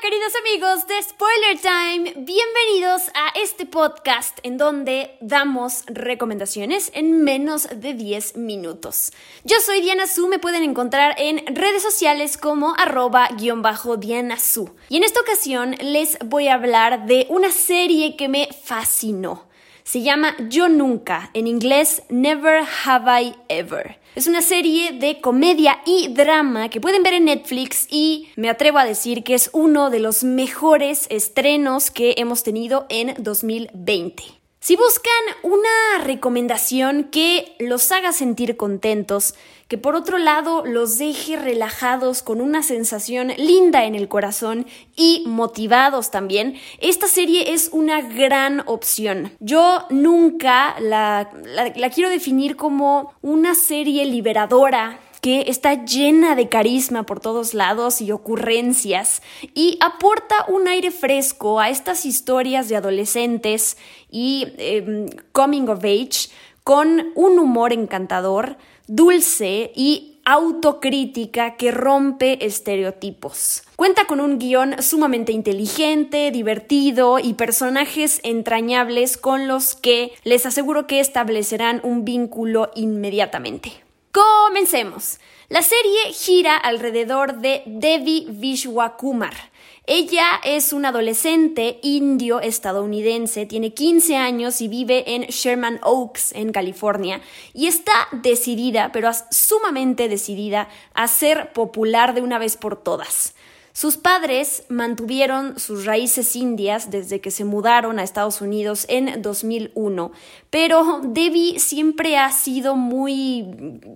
Queridos amigos de Spoiler Time. Bienvenidos a este podcast en donde damos recomendaciones en menos de 10 minutos. Yo soy Diana Su, me pueden encontrar en redes sociales como arroba guion bajo Diana Su. Y en esta ocasión les voy a hablar de una serie que me fascinó. Se llama Yo Nunca, en inglés Never Have I Ever. Es una serie de comedia y drama que pueden ver en Netflix y me atrevo a decir que es uno de los mejores estrenos que hemos tenido en 2020. Si buscan una recomendación que los haga sentir contentos, que por otro lado los deje relajados con una sensación linda en el corazón y motivados también, esta serie es una gran opción. Yo nunca la, la, quiero definir como una serie liberadora que está llena de carisma por todos lados y ocurrencias y aporta un aire fresco a estas historias de adolescentes y em, coming of age con un humor encantador, dulce y autocrítica que rompe estereotipos. Cuenta con un guion sumamente inteligente, divertido y personajes entrañables con los que les aseguro que establecerán un vínculo inmediatamente. Comencemos. La serie gira alrededor de Devi Vishwakumar. Ella es una adolescente indio estadounidense, tiene 15 años y vive en Sherman Oaks, en California, y está decidida, pero sumamente decidida, a ser popular de una vez por todas. Sus padres mantuvieron sus raíces indias desde que se mudaron a Estados Unidos en 2001, pero Debbie siempre ha sido muy,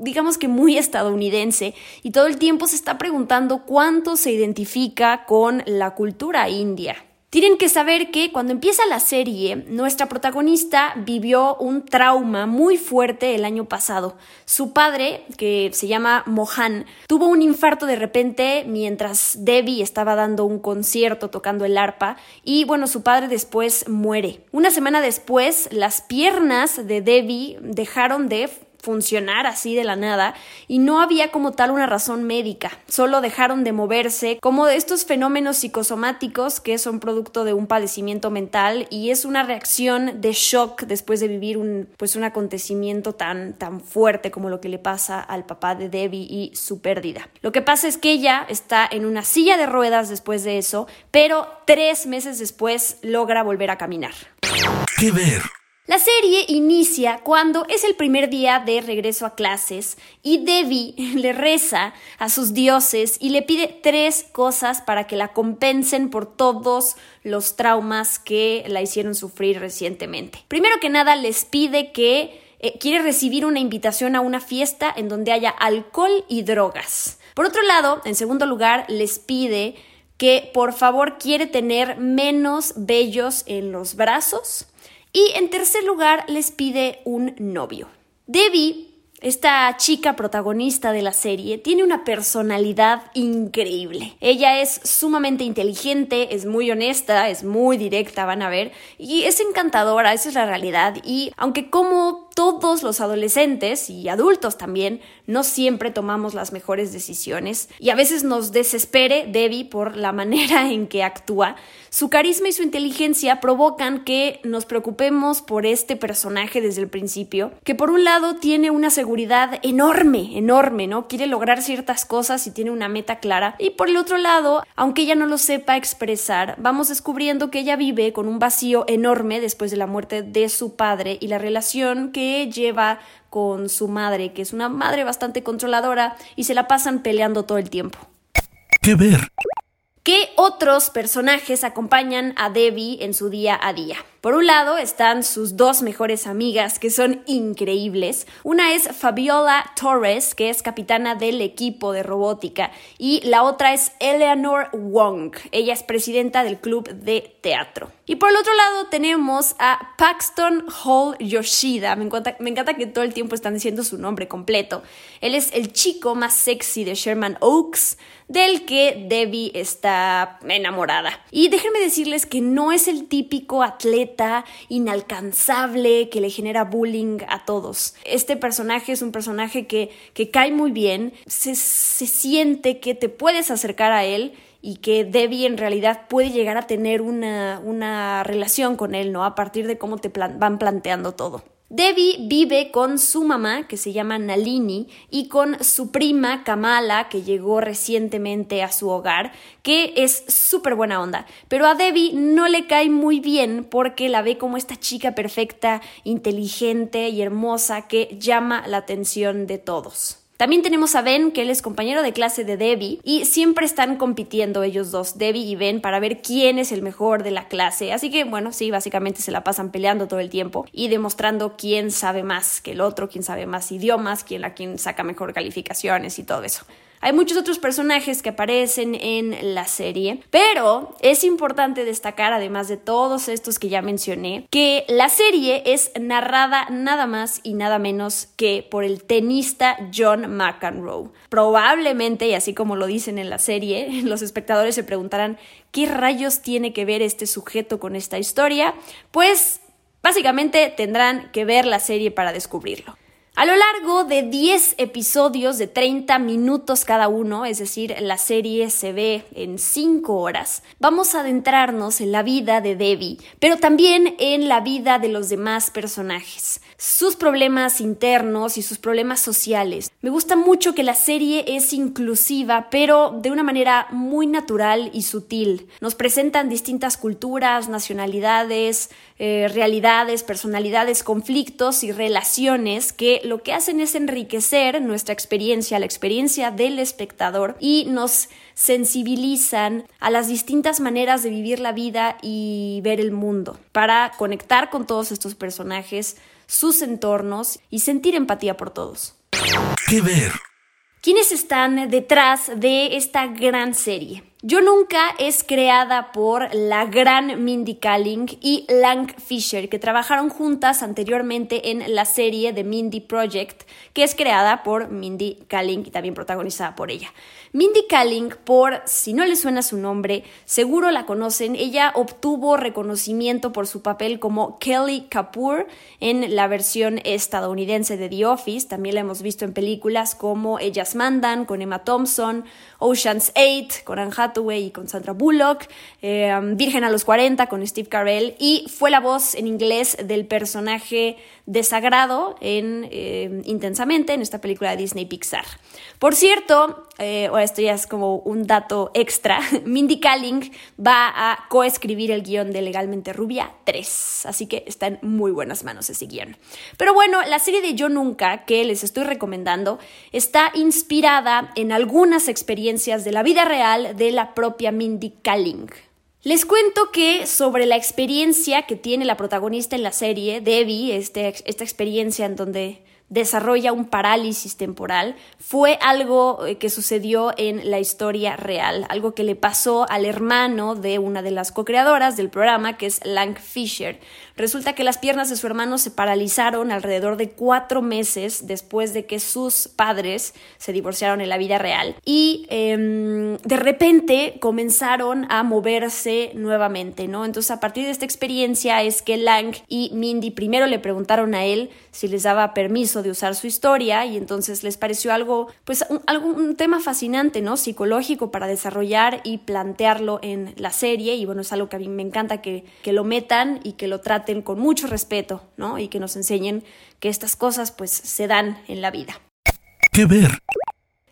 digamos que muy estadounidense y todo el tiempo se está preguntando cuánto se identifica con la cultura india. Tienen que saber que cuando empieza la serie, nuestra protagonista vivió un trauma muy fuerte el año pasado. Su padre, que se llama Mohan, tuvo un infarto de repente mientras Debbie estaba dando un concierto tocando el arpa y bueno, su padre después muere. Una semana después, las piernas de Debbie dejaron de funcionar así de la nada y no había como tal una razón médica, solo dejaron de moverse como de estos fenómenos psicosomáticos que son producto de un padecimiento mental y es una reacción de shock después de vivir un pues un acontecimiento tan tan fuerte como lo que le pasa al papá de Debbie y su pérdida. Lo que pasa es que ella está en una silla de ruedas después de eso, pero tres meses después logra volver a caminar. ¿Qué ver? La serie inicia cuando es el primer día de regreso a clases y Debbie le reza a sus dioses y le pide tres cosas para que la compensen por todos los traumas que la hicieron sufrir recientemente. Primero que nada les pide que eh, quiere recibir una invitación a una fiesta en donde haya alcohol y drogas. Por otro lado, en segundo lugar, les pide que por favor quiere tener menos vellos en los brazos y en tercer lugar, les pide un novio. Debbie esta chica protagonista de la serie tiene una personalidad increíble. Ella es sumamente inteligente, es muy honesta, es muy directa, van a ver, y es encantadora, esa es la realidad. Y aunque como todos los adolescentes y adultos también no siempre tomamos las mejores decisiones y a veces nos desespere Debbie por la manera en que actúa. Su carisma y su inteligencia provocan que nos preocupemos por este personaje desde el principio, que por un lado tiene una seguridad enorme, enorme, ¿no? Quiere lograr ciertas cosas y tiene una meta clara. Y por el otro lado, aunque ella no lo sepa expresar, vamos descubriendo que ella vive con un vacío enorme después de la muerte de su padre y la relación que lleva con su madre, que es una madre bastante controladora y se la pasan peleando todo el tiempo. ¿Qué ver? ¿Qué otros personajes acompañan a Debbie en su día a día? Por un lado están sus dos mejores amigas que son increíbles. Una es Fabiola Torres, que es capitana del equipo de robótica, y la otra es Eleanor Wong. Ella es presidenta del club de teatro. Y por el otro lado tenemos a Paxton Hall Yoshida. Me encanta, me encanta que todo el tiempo están diciendo su nombre completo. Él es el chico más sexy de Sherman Oaks, del que Debbie está enamorada. Y déjenme decirles que no es el típico atleta inalcanzable, que le genera bullying a todos. Este personaje es un personaje que, que cae muy bien, se, se siente que te puedes acercar a él y que Debbie en realidad puede llegar a tener una, una relación con él, ¿no? A partir de cómo te van planteando todo. Debbie vive con su mamá, que se llama Nalini, y con su prima Kamala, que llegó recientemente a su hogar, que es súper buena onda. Pero a Debbie no le cae muy bien porque la ve como esta chica perfecta, inteligente y hermosa que llama la atención de todos. También tenemos a Ben, que él es compañero de clase de Debbie, y siempre están compitiendo ellos dos, Debbie y Ben, para ver quién es el mejor de la clase. Así que, bueno, sí, básicamente se la pasan peleando todo el tiempo y demostrando quién sabe más que el otro, quién sabe más idiomas, quién a quién saca mejor calificaciones y todo eso. Hay muchos otros personajes que aparecen en la serie, pero es importante destacar, además de todos estos que ya mencioné, que la serie es narrada nada más y nada menos que por el tenista John McEnroe. Probablemente, y así como lo dicen en la serie, los espectadores se preguntarán qué rayos tiene que ver este sujeto con esta historia. Pues básicamente tendrán que ver la serie para descubrirlo. A lo largo de 10 episodios de 30 minutos cada uno, es decir, la serie se ve en 5 horas, vamos a adentrarnos en la vida de Debbie, pero también en la vida de los demás personajes, sus problemas internos y sus problemas sociales. Me gusta mucho que la serie es inclusiva, pero de una manera muy natural y sutil. Nos presentan distintas culturas, nacionalidades, eh, realidades, personalidades, conflictos y relaciones que lo que hacen es enriquecer nuestra experiencia, la experiencia del espectador y nos sensibilizan a las distintas maneras de vivir la vida y ver el mundo para conectar con todos estos personajes, sus entornos y sentir empatía por todos. ¿Qué ver? ¿Quiénes están detrás de esta gran serie? Yo Nunca es creada por la gran Mindy Kaling y Lang Fisher, que trabajaron juntas anteriormente en la serie The Mindy Project, que es creada por Mindy Kaling y también protagonizada por ella. Mindy Kaling, por si no le suena su nombre, seguro la conocen. Ella obtuvo reconocimiento por su papel como Kelly Kapoor en la versión estadounidense de The Office. También la hemos visto en películas como Ellas Mandan, con Emma Thompson, Ocean's 8, con Anne Y con Sandra Bullock, eh, Virgen a los 40 con Steve Carell y fue la voz en inglés del personaje desagrado eh, Intensamente en esta película de Disney Pixar. Por cierto, eh, o esto ya es como un dato extra, Mindy Kaling va a coescribir el guion de Legalmente Rubia 3, así que está en muy buenas manos ese guion. Pero bueno, la serie de Yo Nunca que les estoy recomendando está inspirada en algunas experiencias de la vida real de la propia Mindy Kaling. Les cuento que sobre la experiencia que tiene la protagonista en la serie, Debbie, este, esta experiencia en donde desarrolla un parálisis temporal fue algo eh, que sucedió en la historia real, algo que le pasó al hermano de una de las co-creadoras del programa, que es Lang Fisher. Resulta que las piernas de su hermano se paralizaron alrededor de cuatro meses después de que sus padres se divorciaron en la vida real y em, de repente comenzaron a moverse nuevamente, ¿no? Entonces a partir de esta experiencia es que Lang y Mindy primero le preguntaron a él si les daba permiso de usar su historia y entonces les pareció algo, pues un, un tema fascinante, ¿no? Psicológico para desarrollar y plantearlo en la serie y bueno, es algo que a mí me encanta que, que lo metan y que lo traten con mucho respeto, ¿no? Y que nos enseñen que estas cosas pues se dan en la vida. ¿Qué ver?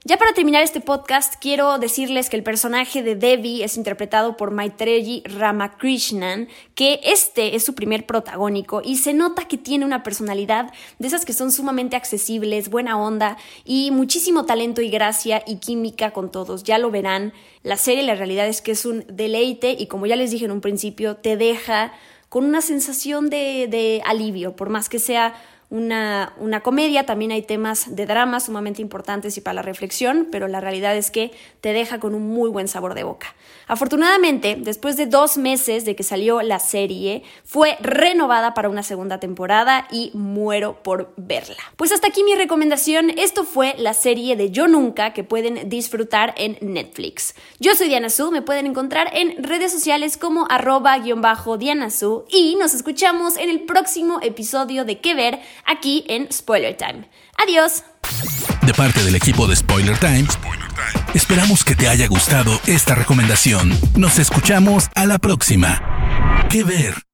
Ya para terminar este podcast, quiero decirles que el personaje de Devi es interpretado por Maitreyi Ramakrishnan, que este es su primer protagónico y se nota que tiene una personalidad de esas que son sumamente accesibles, buena onda y muchísimo talento y gracia y química con todos. Ya lo verán. La serie la realidad es que es un deleite y como ya les dije en un principio, te deja con una sensación de, de alivio, por más que sea una, una comedia, también hay temas de drama sumamente importantes y para la reflexión, pero la realidad es que te deja con un muy buen sabor de boca. Afortunadamente, después de dos meses de que salió la serie, fue renovada para una segunda temporada y muero por verla. Pues hasta aquí mi recomendación, esto fue la serie de Yo Nunca que pueden disfrutar en Netflix. Yo soy Diana Su, me pueden encontrar en redes sociales como arroba-diana Su y nos escuchamos en el próximo episodio de Que Ver aquí en Spoiler Time. Adiós. De parte del equipo de Spoiler Time, esperamos que te haya gustado esta recomendación. Nos escuchamos a la próxima. ¿Qué ver?